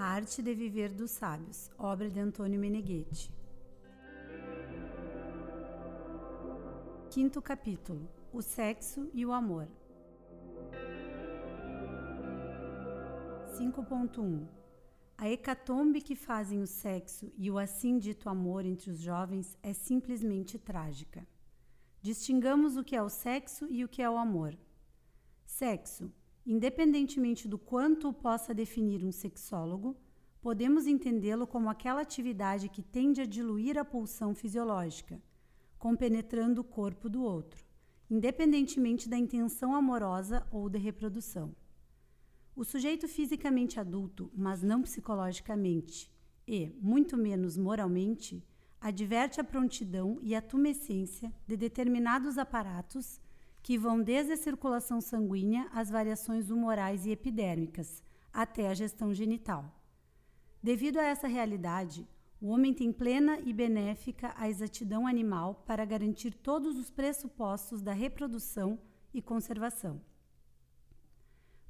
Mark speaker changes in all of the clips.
Speaker 1: A Arte de Viver dos Sábios, obra de Antônio Meneghetti. Quinto capítulo: O sexo e o amor. 5.1 A hecatombe que fazem o sexo e o assim dito amor entre os jovens é simplesmente trágica. Distingamos o que é o sexo e o que é o amor. Sexo Independentemente do quanto possa definir um sexólogo, podemos entendê-lo como aquela atividade que tende a diluir a pulsão fisiológica, compenetrando o corpo do outro, independentemente da intenção amorosa ou de reprodução. O sujeito fisicamente adulto, mas não psicologicamente e, muito menos moralmente, adverte a prontidão e a tumescência de determinados aparatos que vão desde a circulação sanguínea às variações humorais e epidérmicas, até a gestão genital. Devido a essa realidade, o homem tem plena e benéfica a exatidão animal para garantir todos os pressupostos da reprodução e conservação.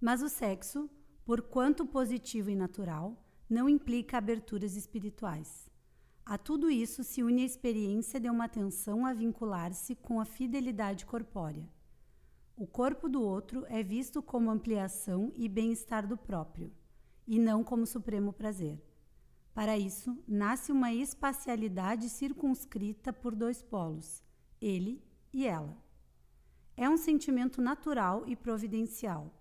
Speaker 1: Mas o sexo, por quanto positivo e natural, não implica aberturas espirituais. A tudo isso se une a experiência de uma tensão a vincular-se com a fidelidade corpórea. O corpo do outro é visto como ampliação e bem-estar do próprio, e não como supremo prazer. Para isso, nasce uma espacialidade circunscrita por dois polos, ele e ela. É um sentimento natural e providencial,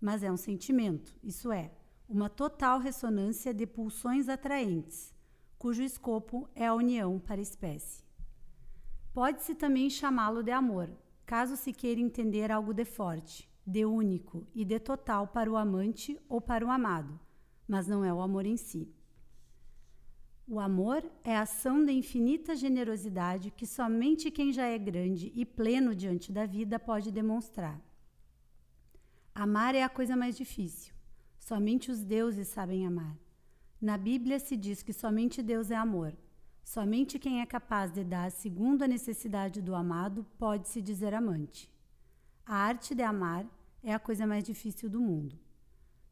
Speaker 1: mas é um sentimento, isso é, uma total ressonância de pulsões atraentes, cujo escopo é a união para a espécie. Pode-se também chamá-lo de amor, caso se queira entender algo de forte, de único e de total para o amante ou para o amado, mas não é o amor em si. O amor é a ação de infinita generosidade que somente quem já é grande e pleno diante da vida pode demonstrar. Amar é a coisa mais difícil. Somente os deuses sabem amar. Na Bíblia se diz que somente Deus é amor. Somente quem é capaz de dar segundo a necessidade do amado pode se dizer amante. A arte de amar é a coisa mais difícil do mundo.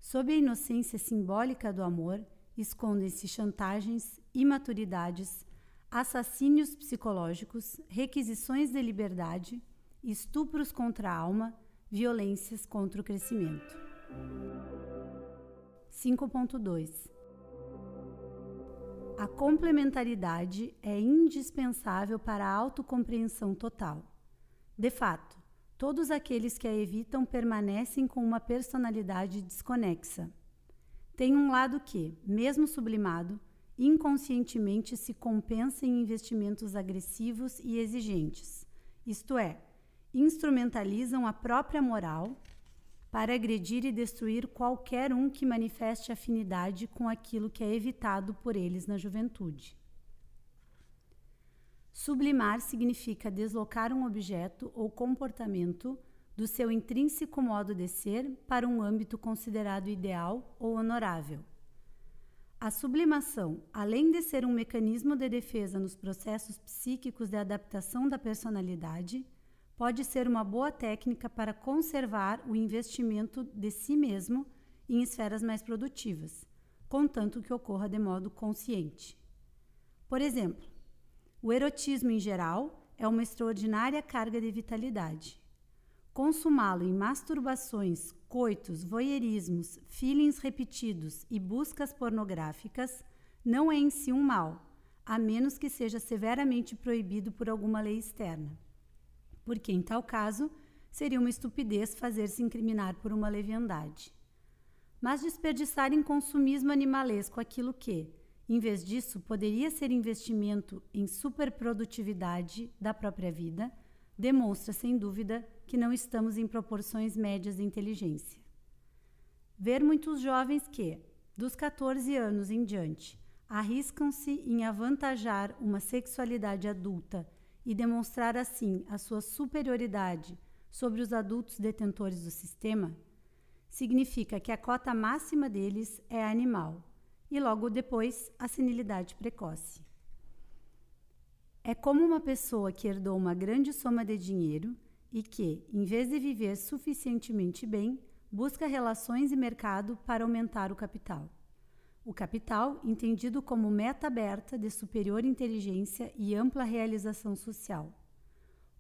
Speaker 1: Sob a inocência simbólica do amor, escondem-se chantagens, imaturidades, assassínios psicológicos, requisições de liberdade, estupros contra a alma, violências contra o crescimento. 5.2 a complementaridade é indispensável para a autocompreensão total. De fato, todos aqueles que a evitam permanecem com uma personalidade desconexa. Tem um lado que, mesmo sublimado, inconscientemente se compensa em investimentos agressivos e exigentes, isto é, instrumentalizam a própria moral para agredir e destruir qualquer um que manifeste afinidade com aquilo que é evitado por eles na juventude. Sublimar significa deslocar um objeto ou comportamento do seu intrínseco modo de ser para um âmbito considerado ideal ou honorável. A sublimação, além de ser um mecanismo de defesa nos processos psíquicos de adaptação da personalidade, pode ser uma boa técnica para conservar o investimento de si mesmo em esferas mais produtivas, contanto que ocorra de modo consciente. Por exemplo, o erotismo em geral é uma extraordinária carga de vitalidade. Consumá-lo em masturbações, coitos, voyeurismos, feelings repetidos e buscas pornográficas não é em si um mal, a menos que seja severamente proibido por alguma lei externa porque em tal caso seria uma estupidez fazer-se incriminar por uma leviandade. Mas desperdiçar em consumismo animalesco aquilo que, em vez disso, poderia ser investimento em superprodutividade da própria vida, demonstra sem dúvida que não estamos em proporções médias de inteligência. Ver muitos jovens que, dos 14 anos em diante, arriscam-se em avantajar uma sexualidade adulta e demonstrar assim a sua superioridade sobre os adultos detentores do sistema, significa que a cota máxima deles é animal e logo depois a senilidade precoce. É como uma pessoa que herdou uma grande soma de dinheiro e que, em vez de viver suficientemente bem, busca relações e mercado para aumentar o capital. O capital, entendido como meta aberta de superior inteligência e ampla realização social.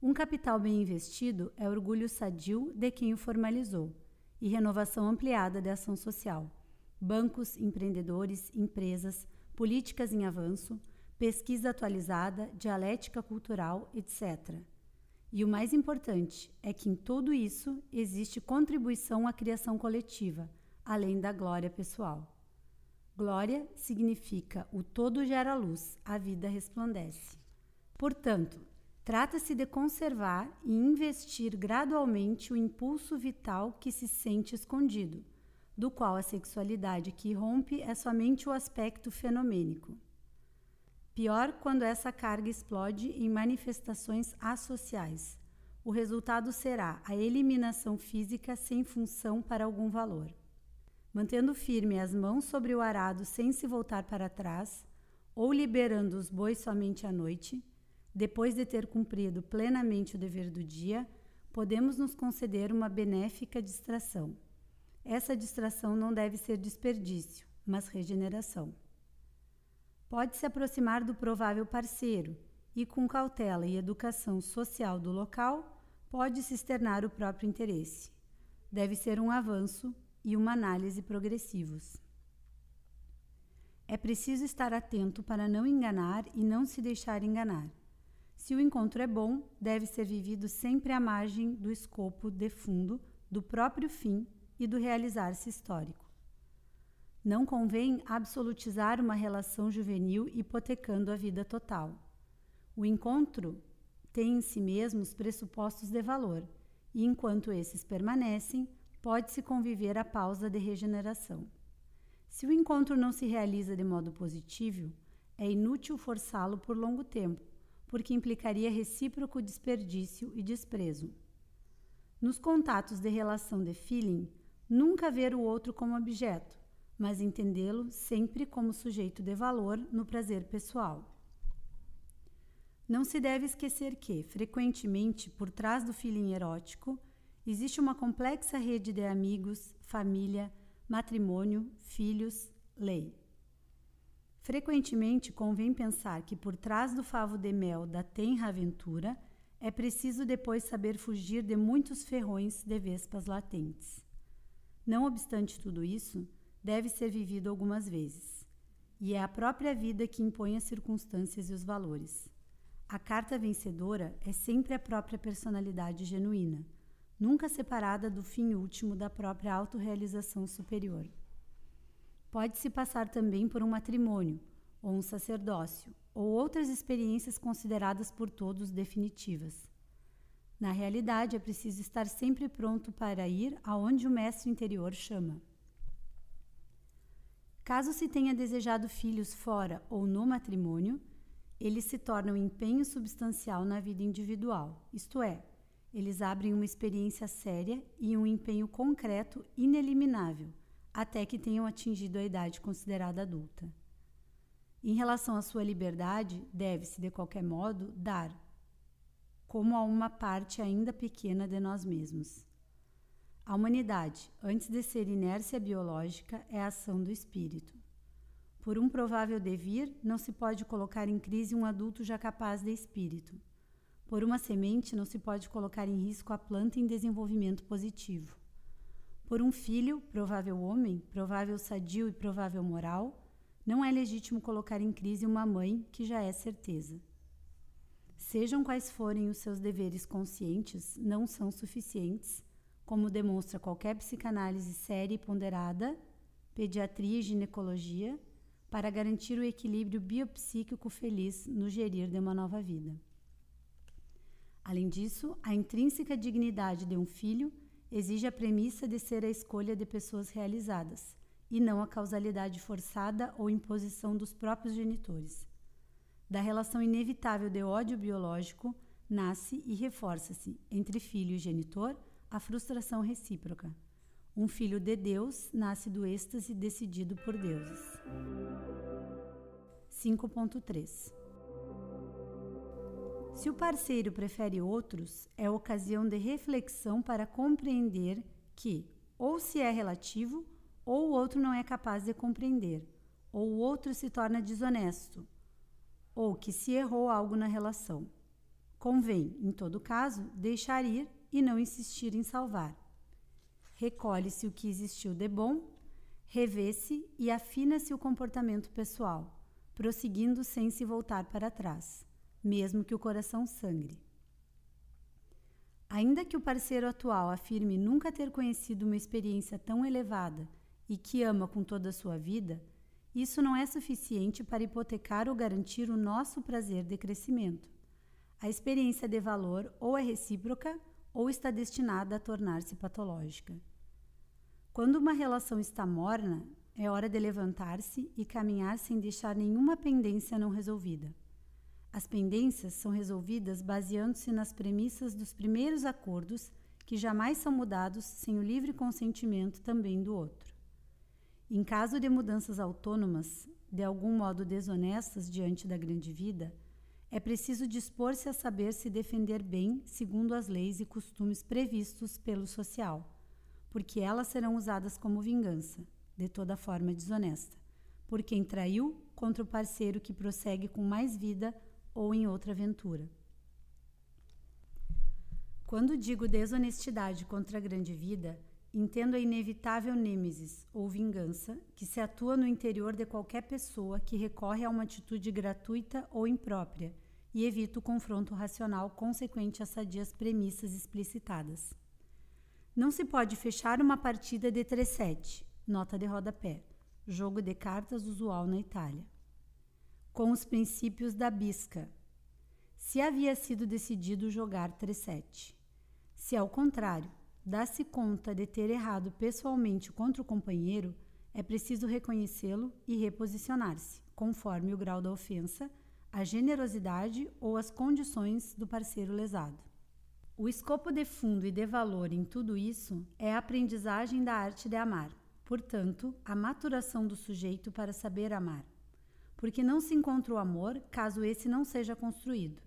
Speaker 1: Um capital bem investido é orgulho sadio de quem o formalizou e renovação ampliada da ação social. Bancos, empreendedores, empresas, políticas em avanço, pesquisa atualizada, dialética cultural, etc. E o mais importante é que em tudo isso existe contribuição à criação coletiva, além da glória pessoal. Glória significa o todo gera luz, a vida resplandece. Portanto, trata-se de conservar e investir gradualmente o impulso vital que se sente escondido, do qual a sexualidade que rompe é somente o aspecto fenomênico. Pior quando essa carga explode em manifestações associais. O resultado será a eliminação física sem função para algum valor mantendo firme as mãos sobre o arado sem se voltar para trás, ou liberando os bois somente à noite, depois de ter cumprido plenamente o dever do dia, podemos nos conceder uma benéfica distração. Essa distração não deve ser desperdício, mas regeneração. Pode se aproximar do provável parceiro e, com cautela e educação social do local, pode se externar o próprio interesse. Deve ser um avanço e uma análise progressivos. É preciso estar atento para não enganar e não se deixar enganar. Se o encontro é bom, deve ser vivido sempre à margem do escopo de fundo do próprio fim e do realizar-se histórico. Não convém absolutizar uma relação juvenil hipotecando a vida total. O encontro tem em si mesmo os pressupostos de valor, e enquanto esses permanecem, pode-se conviver a pausa de regeneração. Se o encontro não se realiza de modo positivo, é inútil forçá-lo por longo tempo, porque implicaria recíproco desperdício e desprezo. Nos contatos de relação de feeling, nunca ver o outro como objeto, mas entendê-lo sempre como sujeito de valor no prazer pessoal. Não se deve esquecer que, frequentemente, por trás do feeling erótico, Existe uma complexa rede de amigos, família, matrimônio, filhos, lei. Frequentemente convém pensar que por trás do favo de mel da tenra aventura é preciso depois saber fugir de muitos ferrões de vespas latentes. Não obstante tudo isso, deve ser vivido algumas vezes. E é a própria vida que impõe as circunstâncias e os valores. A carta vencedora é sempre a própria personalidade genuína nunca separada do fim último da própria autorrealização superior. Pode-se passar também por um matrimônio, ou um sacerdócio, ou outras experiências consideradas por todos definitivas. Na realidade, é preciso estar sempre pronto para ir aonde o mestre interior chama. Caso se tenha desejado filhos fora ou no matrimônio, eles se tornam empenho substancial na vida individual, isto é, eles abrem uma experiência séria e um empenho concreto ineliminável, até que tenham atingido a idade considerada adulta. Em relação à sua liberdade, deve-se, de qualquer modo, dar, como a uma parte ainda pequena de nós mesmos. A humanidade, antes de ser inércia biológica, é a ação do espírito. Por um provável devir, não se pode colocar em crise um adulto já capaz de espírito por uma semente não se pode colocar em risco a planta em desenvolvimento positivo. Por um filho, provável homem, provável sadio e provável moral, não é legítimo colocar em crise uma mãe que já é certeza. Sejam quais forem os seus deveres conscientes, não são suficientes, como demonstra qualquer psicanálise séria e ponderada, pediatria e ginecologia, para garantir o equilíbrio biopsíquico feliz no gerir de uma nova vida. Além disso, a intrínseca dignidade de um filho exige a premissa de ser a escolha de pessoas realizadas, e não a causalidade forçada ou imposição dos próprios genitores. Da relação inevitável de ódio biológico nasce e reforça-se, entre filho e genitor, a frustração recíproca. Um filho de Deus nasce do êxtase decidido por deuses. 5.3 se o parceiro prefere outros, é ocasião de reflexão para compreender que, ou se é relativo, ou o outro não é capaz de compreender, ou o outro se torna desonesto, ou que se errou algo na relação. Convém, em todo caso, deixar ir e não insistir em salvar. Recolhe-se o que existiu de bom, revê-se e afina-se o comportamento pessoal, prosseguindo sem se voltar para trás, mesmo que o coração sangre. Ainda que o parceiro atual afirme nunca ter conhecido uma experiência tão elevada e que ama com toda a sua vida, isso não é suficiente para hipotecar ou garantir o nosso prazer de crescimento. A experiência de valor ou é recíproca ou está destinada a tornar-se patológica. Quando uma relação está morna, é hora de levantar-se e caminhar sem deixar nenhuma pendência não resolvida. As pendências são resolvidas baseando-se nas premissas dos primeiros acordos, que jamais são mudados sem o livre consentimento também do outro. Em caso de mudanças autônomas, de algum modo desonestas diante da grande vida, é preciso dispor-se a saber se defender bem segundo as leis e costumes previstos pelo social, porque elas serão usadas como vingança, de toda forma desonesta, por quem traiu contra o parceiro que prossegue com mais vida ou em outra aventura. Quando digo desonestidade contra a grande vida, entendo a inevitável nêmesis ou vingança que se atua no interior de qualquer pessoa que recorre a uma atitude gratuita ou imprópria e evita o confronto racional consequente a sadias premissas explicitadas. Não se pode fechar uma partida de 3-7, nota de rodapé, jogo de cartas usual na Itália com os princípios da bisca. Se havia sido decidido jogar 3-7. Se, ao contrário, dá-se conta de ter errado pessoalmente contra o companheiro, é preciso reconhecê-lo e reposicionar-se, conforme o grau da ofensa, a generosidade ou as condições do parceiro lesado. O escopo de fundo e de valor em tudo isso é a aprendizagem da arte de amar, portanto, a maturação do sujeito para saber amar porque não se encontra o amor caso esse não seja construído.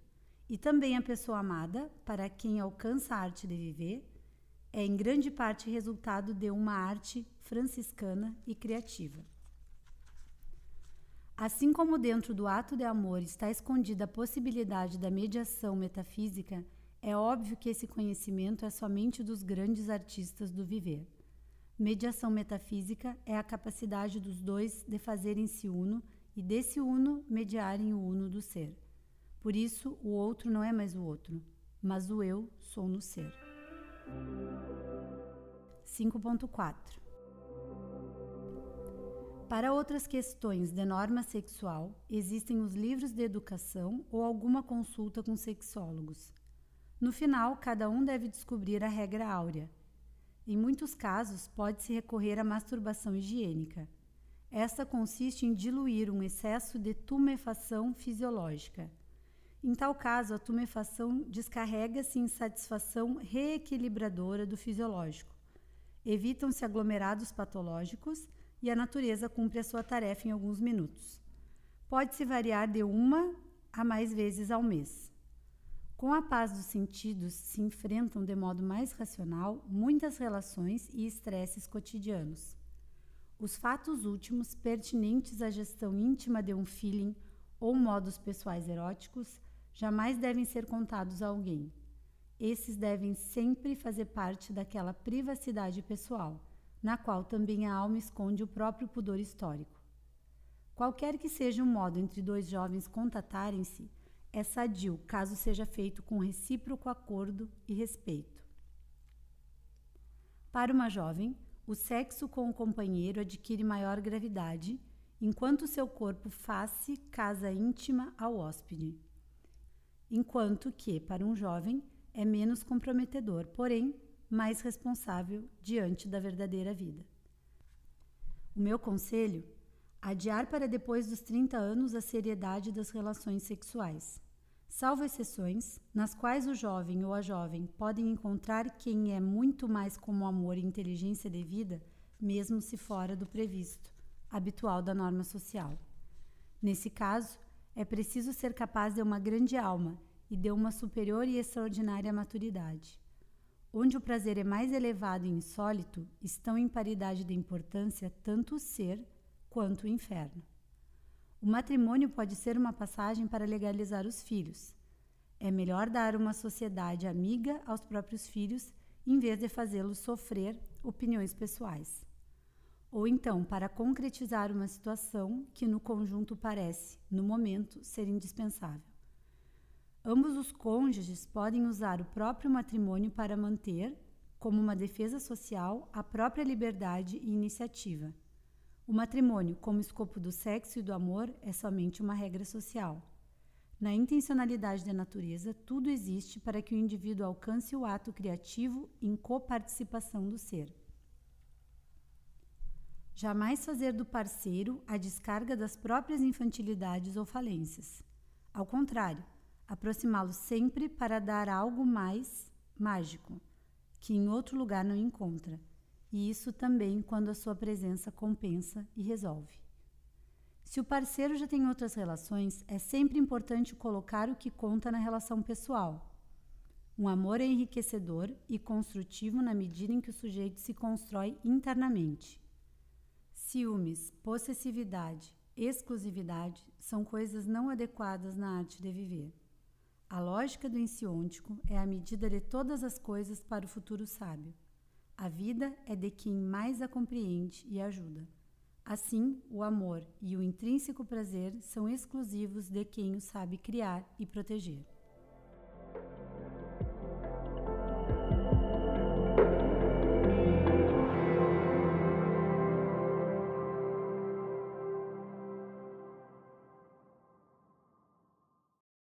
Speaker 1: E também a pessoa amada, para quem alcança a arte de viver, é em grande parte resultado de uma arte franciscana e criativa. Assim como dentro do ato de amor está escondida a possibilidade da mediação metafísica, é óbvio que esse conhecimento é somente dos grandes artistas do viver. Mediação metafísica é a capacidade dos dois de fazerem-se uno e desse uno mediarem o uno do ser. Por isso, o outro não é mais o outro, mas o eu sou no ser. 5.4 Para outras questões de norma sexual, existem os livros de educação ou alguma consulta com sexólogos. No final, cada um deve descobrir a regra áurea. Em muitos casos, pode-se recorrer à masturbação higiênica esta consiste em diluir um excesso de tumefação fisiológica. Em tal caso, a tumefação descarrega-se em satisfação reequilibradora do fisiológico. Evitam-se aglomerados patológicos e a natureza cumpre a sua tarefa em alguns minutos. Pode-se variar de uma a mais vezes ao mês. Com a paz dos sentidos, se enfrentam de modo mais racional muitas relações e estresses cotidianos. Os fatos últimos pertinentes à gestão íntima de um feeling ou modos pessoais eróticos jamais devem ser contados a alguém. Esses devem sempre fazer parte daquela privacidade pessoal, na qual também a alma esconde o próprio pudor histórico. Qualquer que seja o modo entre dois jovens contatarem-se, é sadio caso seja feito com recíproco acordo e respeito. Para uma jovem, o sexo com o companheiro adquire maior gravidade, enquanto seu corpo faz-se casa íntima ao hóspede. Enquanto que, para um jovem, é menos comprometedor, porém mais responsável diante da verdadeira vida. O meu conselho: adiar para depois dos 30 anos a seriedade das relações sexuais. Salvo exceções, nas quais o jovem ou a jovem podem encontrar quem é muito mais como amor e inteligência devida, mesmo se fora do previsto, habitual da norma social. Nesse caso, é preciso ser capaz de uma grande alma e de uma superior e extraordinária maturidade. Onde o prazer é mais elevado e insólito, estão em paridade de importância tanto o ser quanto o inferno. O matrimônio pode ser uma passagem para legalizar os filhos. É melhor dar uma sociedade amiga aos próprios filhos em vez de fazê-los sofrer opiniões pessoais. Ou então, para concretizar uma situação que no conjunto parece, no momento, ser indispensável. Ambos os cônjuges podem usar o próprio matrimônio para manter, como uma defesa social, a própria liberdade e iniciativa. O matrimônio, como escopo do sexo e do amor, é somente uma regra social. Na intencionalidade da natureza, tudo existe para que o indivíduo alcance o ato criativo em coparticipação do ser. Jamais fazer do parceiro a descarga das próprias infantilidades ou falências. Ao contrário, aproximá-lo sempre para dar algo mais mágico, que em outro lugar não encontra, e isso também quando a sua presença compensa e resolve. Se o parceiro já tem outras relações, é sempre importante colocar o que conta na relação pessoal. Um amor é enriquecedor e construtivo na medida em que o sujeito se constrói internamente. Ciúmes, possessividade, exclusividade são coisas não adequadas na arte de viver. A lógica do ensiôntico é a medida de todas as coisas para o futuro sábio. A vida é de quem mais a compreende e ajuda. Assim, o amor e o intrínseco prazer são exclusivos de quem o sabe criar e proteger.